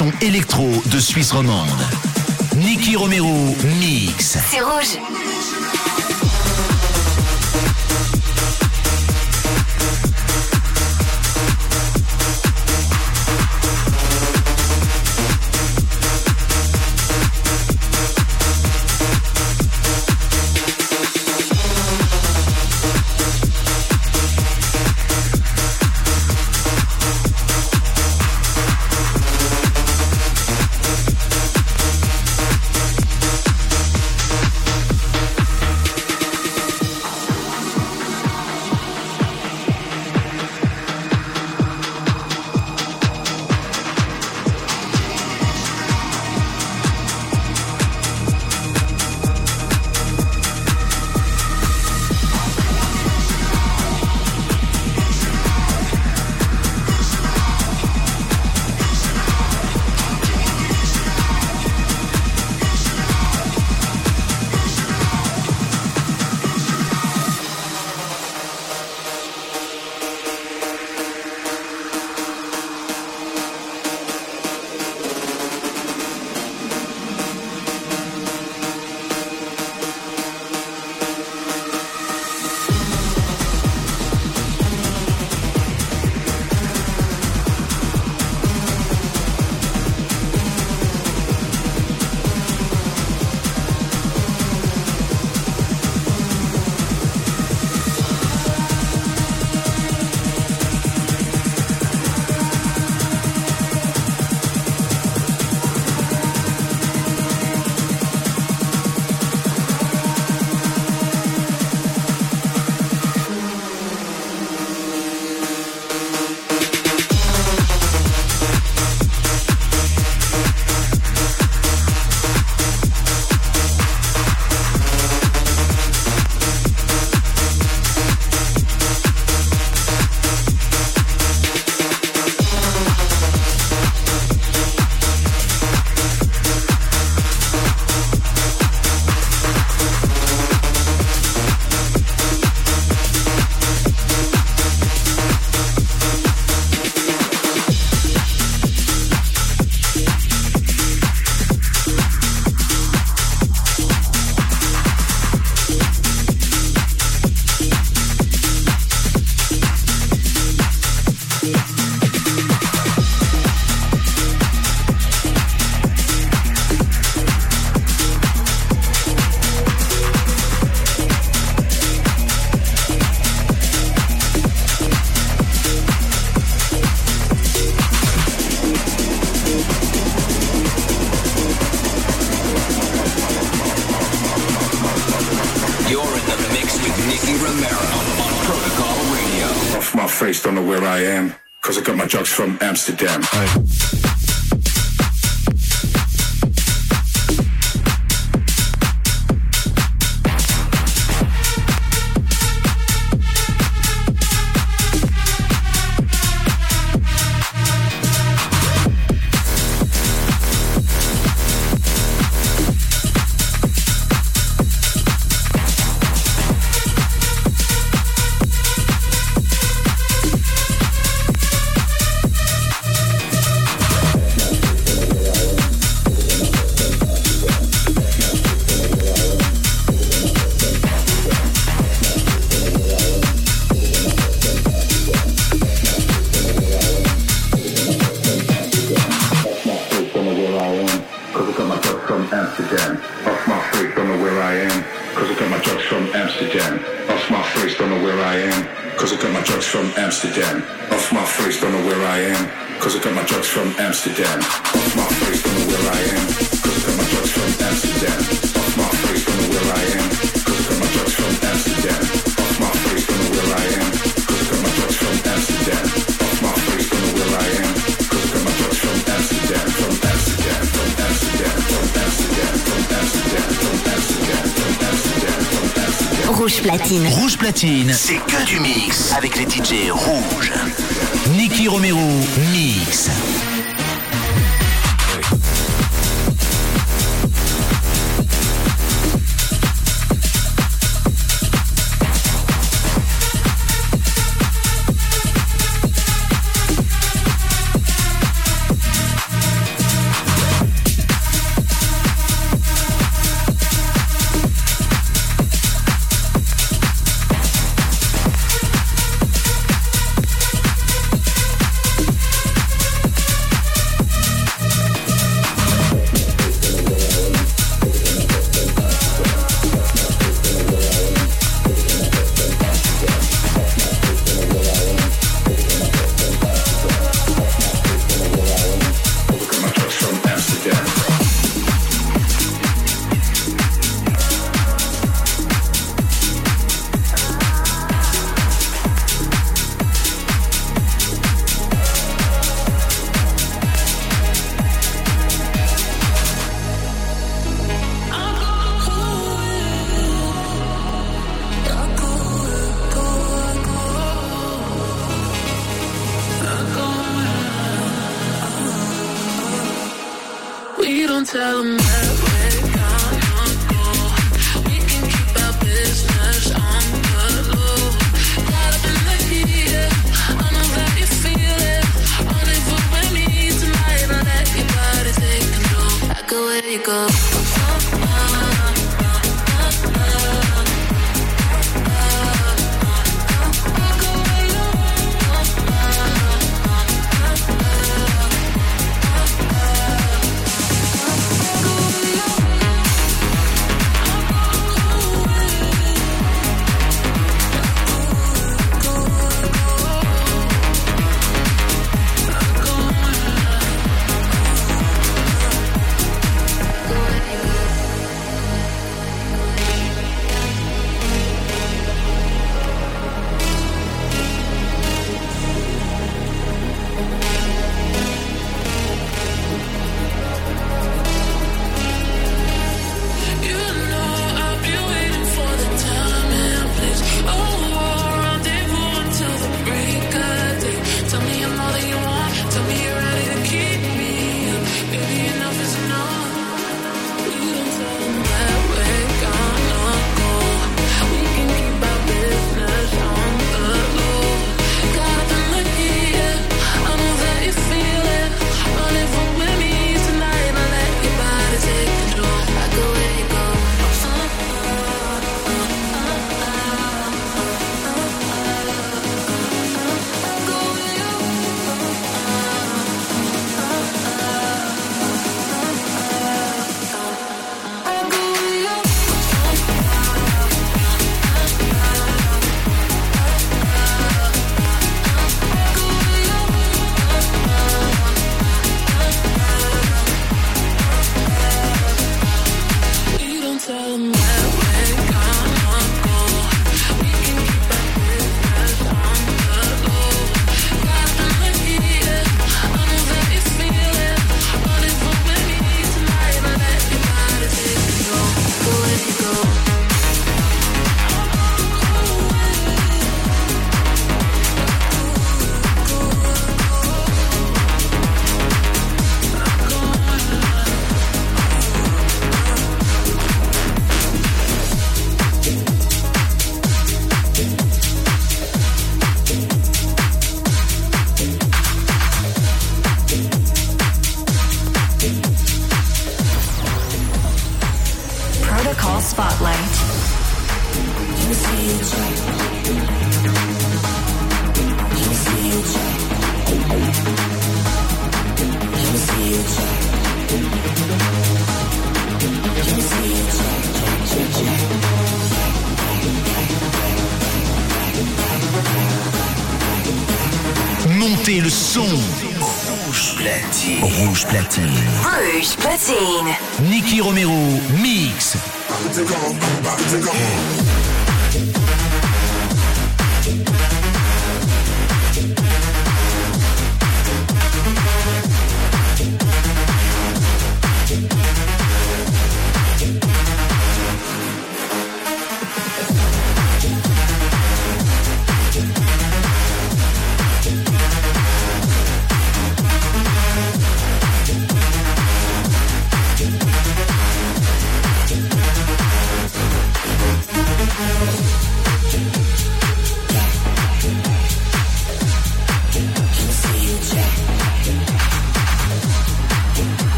son électro de Suisse romande. Niki Romero Mix. C'est rouge. Amsterdam. Rouge platine. Rouge platine, c'est que du mix avec les DJ rouges. Nicky Romero Mix. Don't tell we're We can keep our business on the low. Up in the heat, I know that you feel it. With me tonight, let your body take control. You go.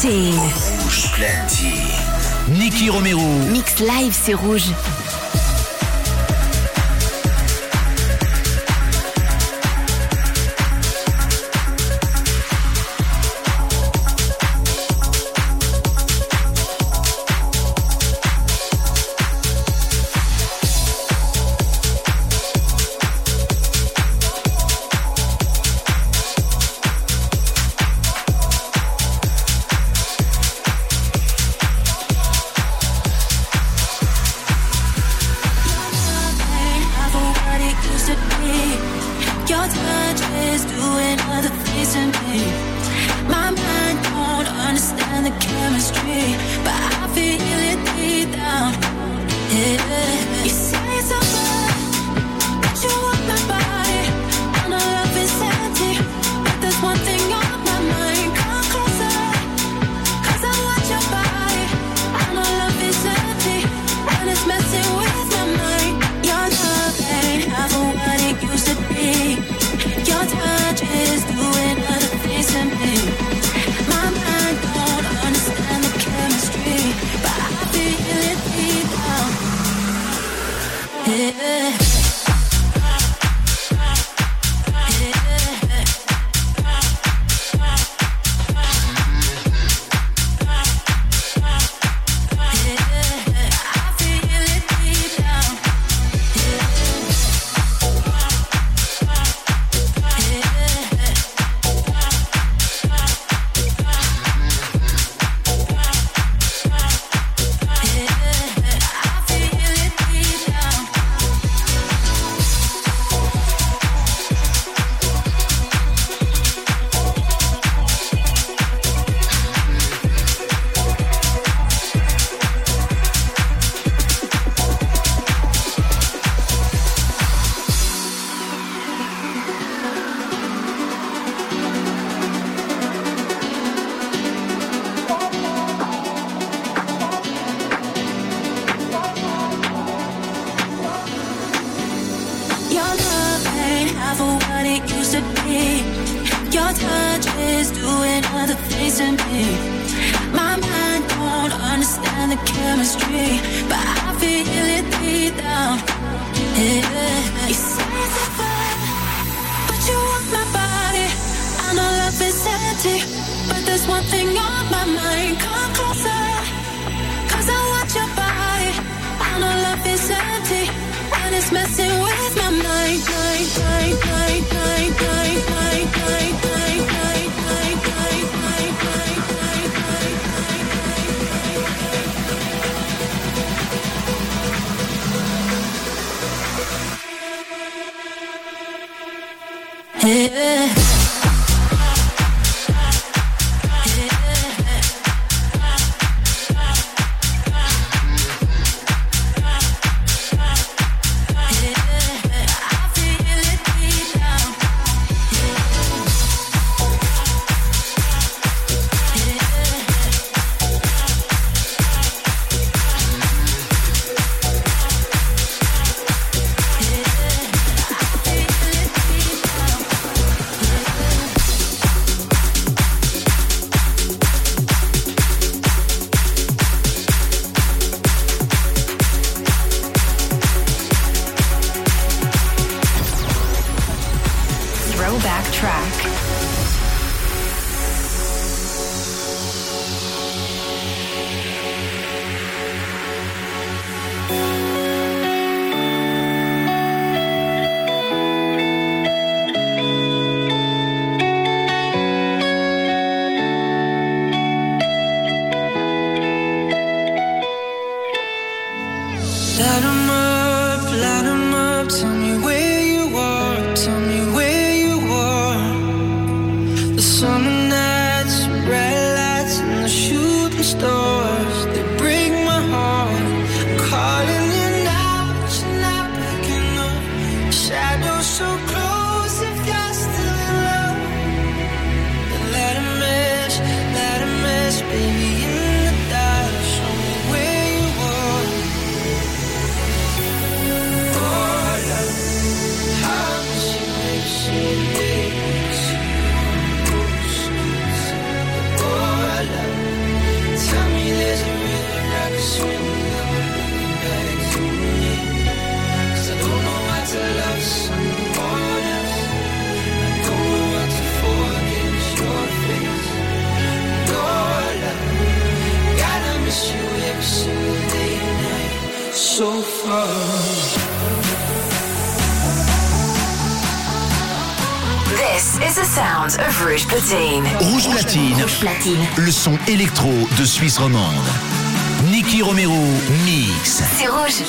Platine. Rouge platine. Nicky Romero. Mix live, c'est rouge. touch is doing other things to me. My mind don't understand the chemistry, but I feel it deep down. Yeah. You say the fun, but you want my body. I know love is empty, but there's one thing on my mind. Come closer. le son électro de Suisse romande. Nicky Romero Mix. Rouge.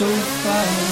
so far.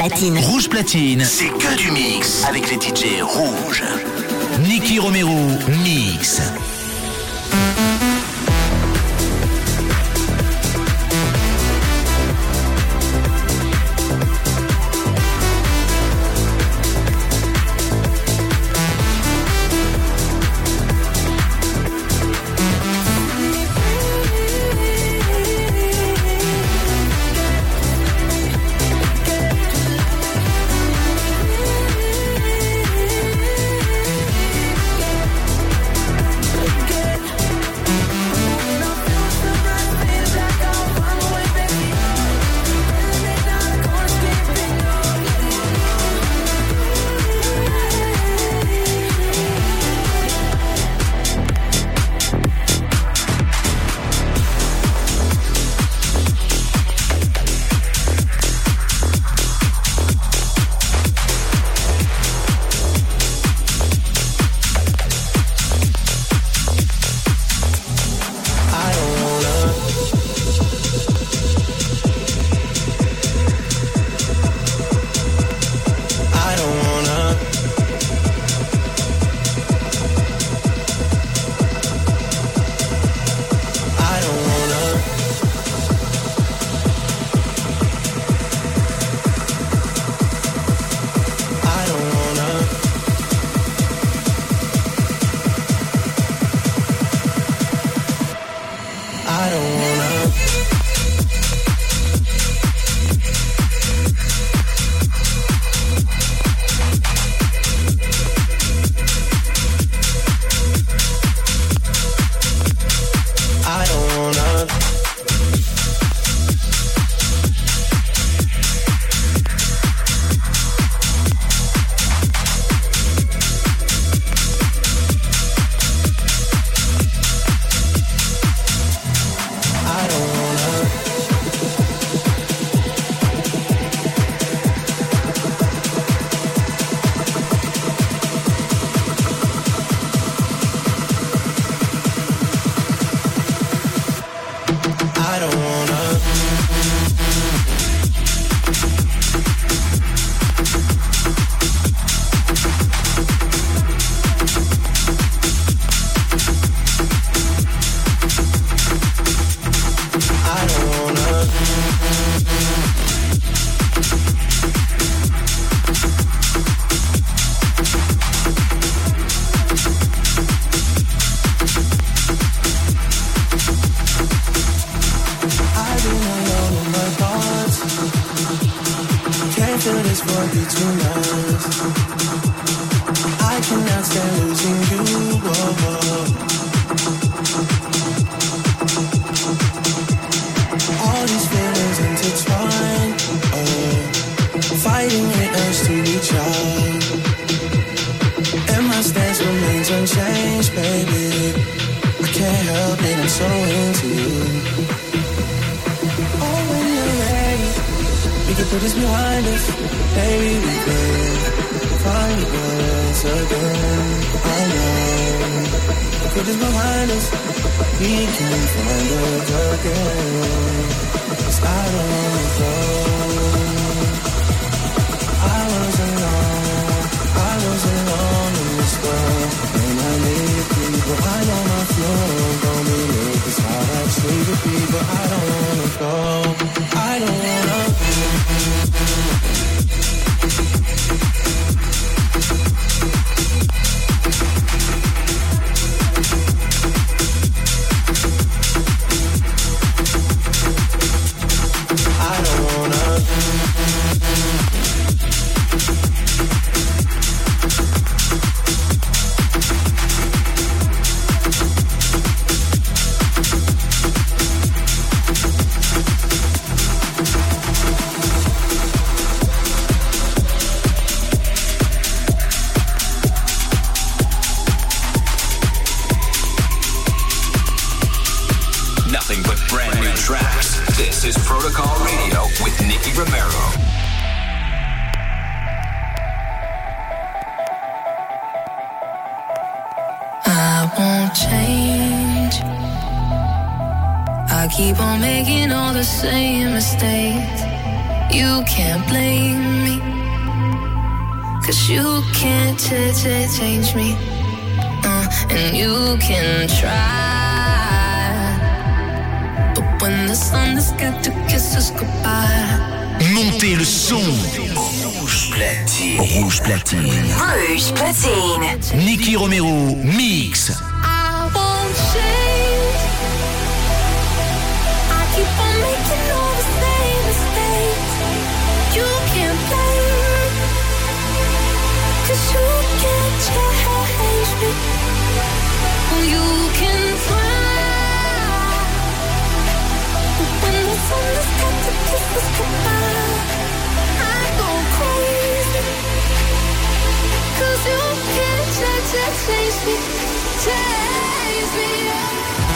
Rouge platine, c'est que du mix avec les DJ rouges. Niki Romero, mix. So just behind us, baby, we could find us again. I know. So just behind us, we can find us again. Cause I don't wanna go. I was alone. I was alone in this world. And I needed people. I know my flow. Don't be it's how I treat people. I don't wanna go. I don't wanna place. You can't blame me. Cause you can't ch- ch- change me. Uh, and you can try. But when the sun has got to kiss us goodbye. Montez le son. Rouge platine. Rouge platine. Rouge platine. Nicky Romero, mix. I won't change. I keep on making noise. Cause you can't change, change, me, change me. I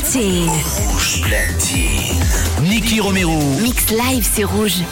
platine. Rouge platine. Nicky Romero. Mix live, c'est rouge.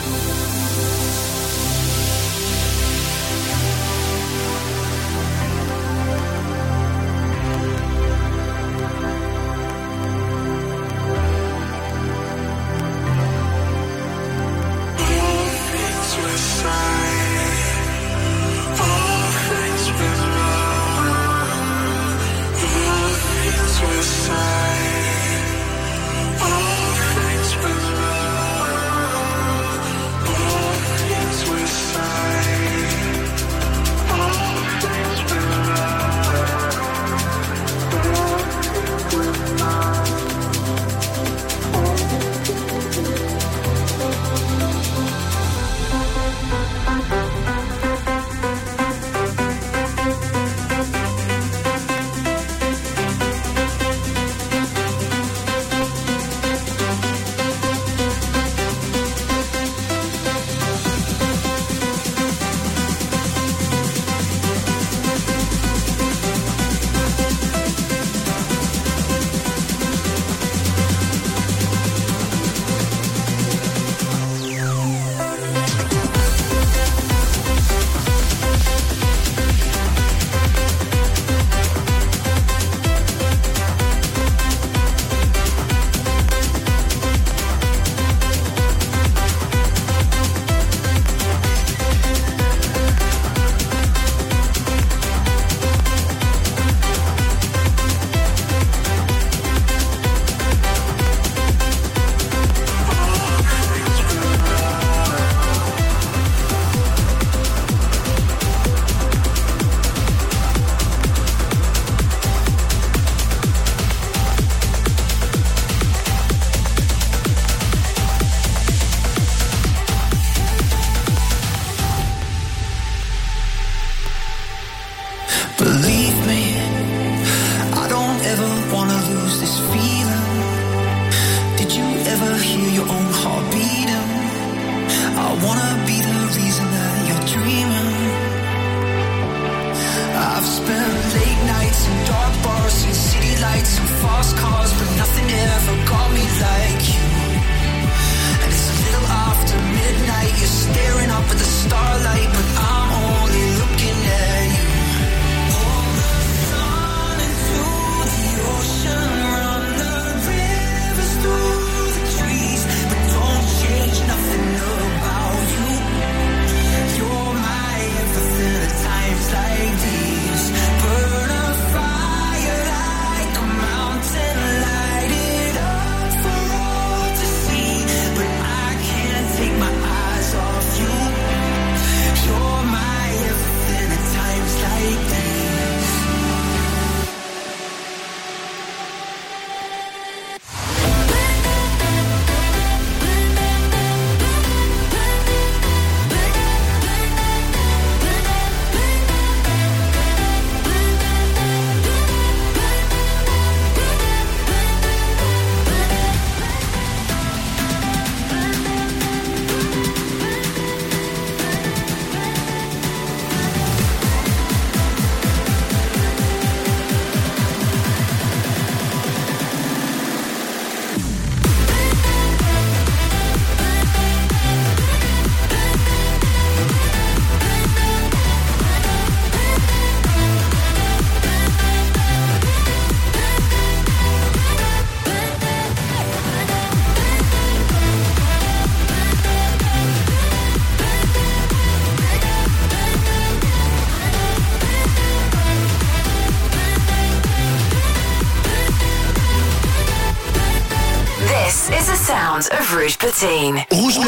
Rouge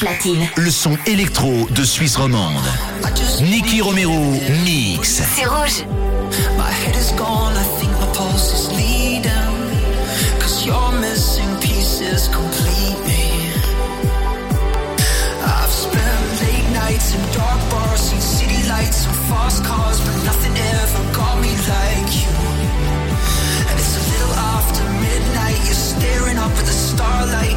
platine. Le son électro de Suisse romande. Nicky Romero mix. C'est rouge. My head is gone, I think my pulse is leading. Cause you're missing pieces complete me. I've spent late nights in dark bars, seen city lights and fast cars, but nothing ever got me like you. And it's a little after midnight, you're staring up at the starlight,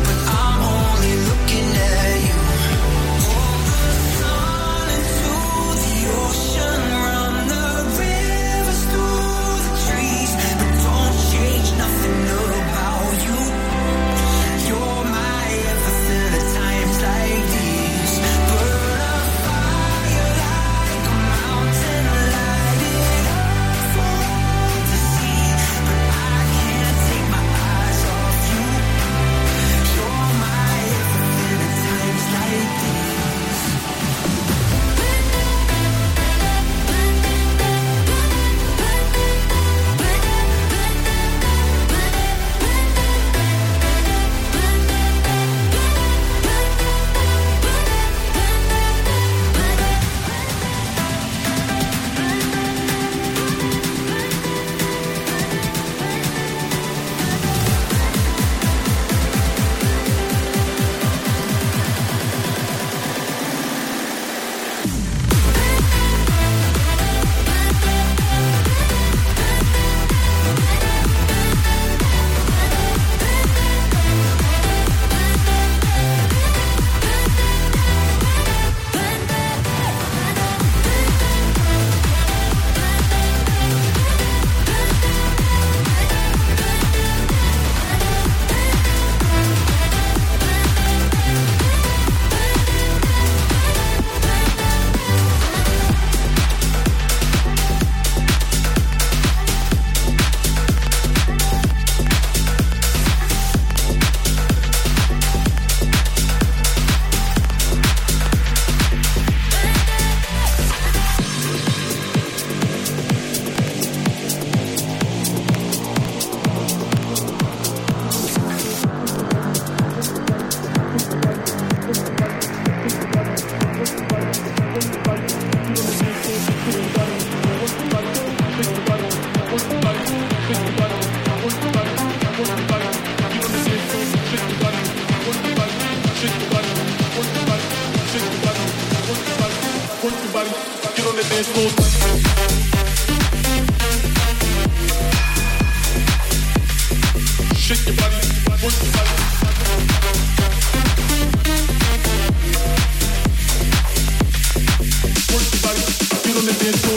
get to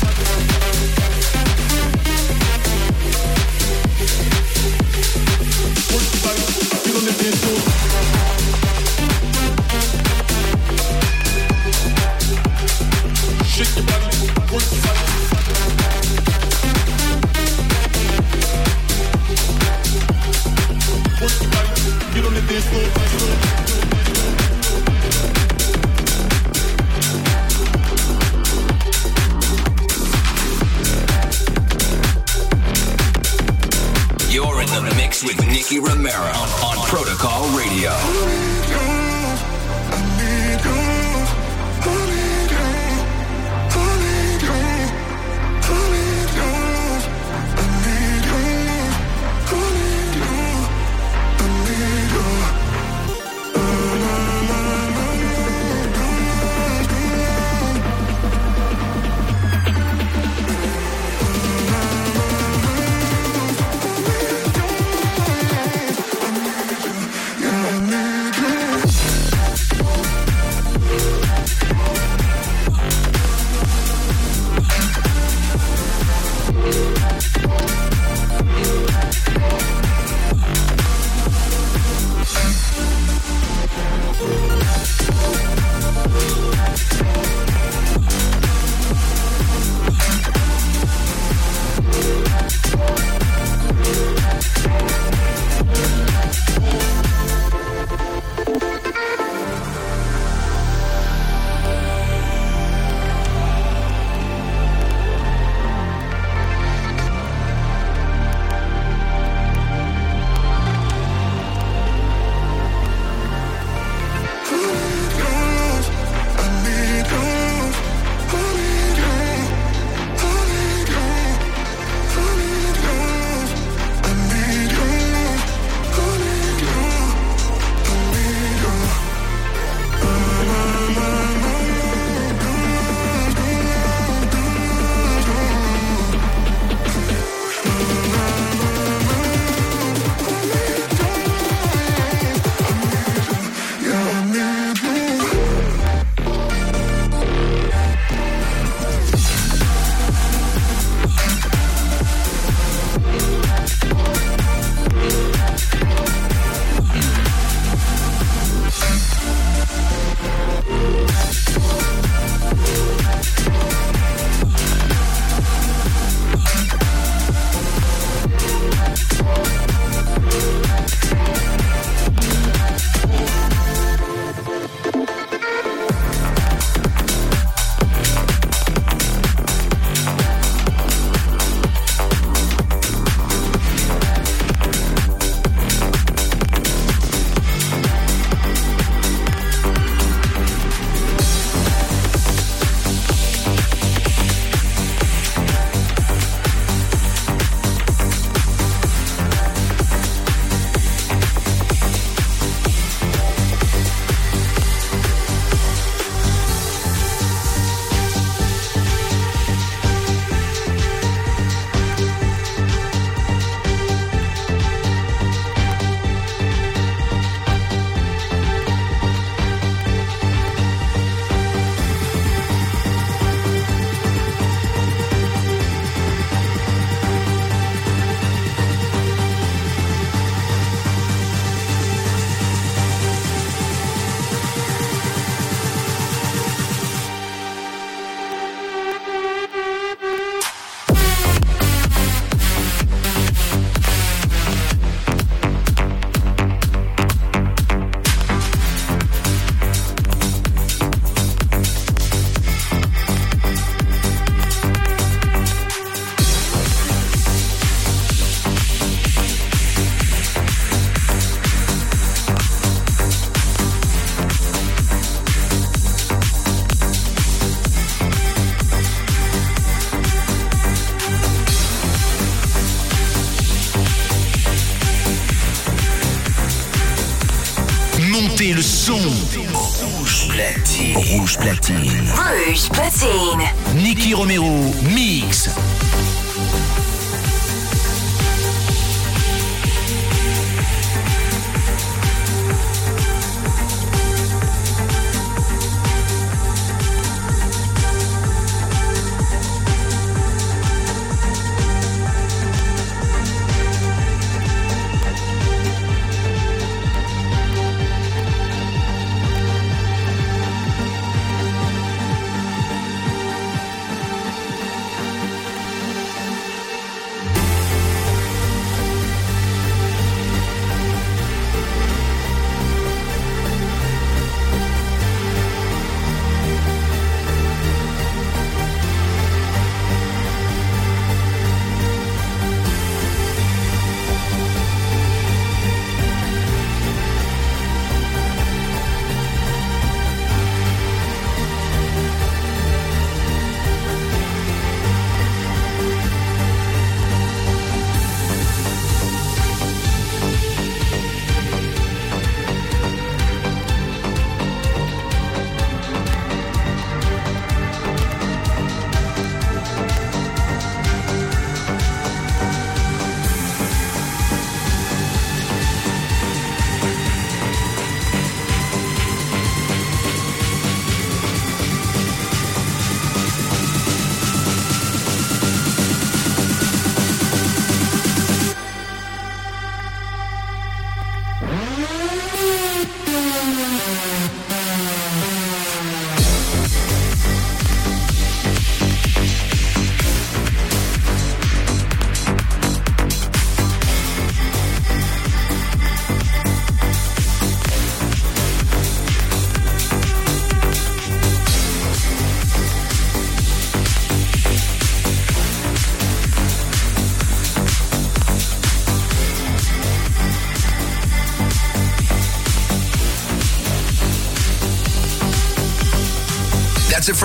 Ricky Romero on Protocol Radio.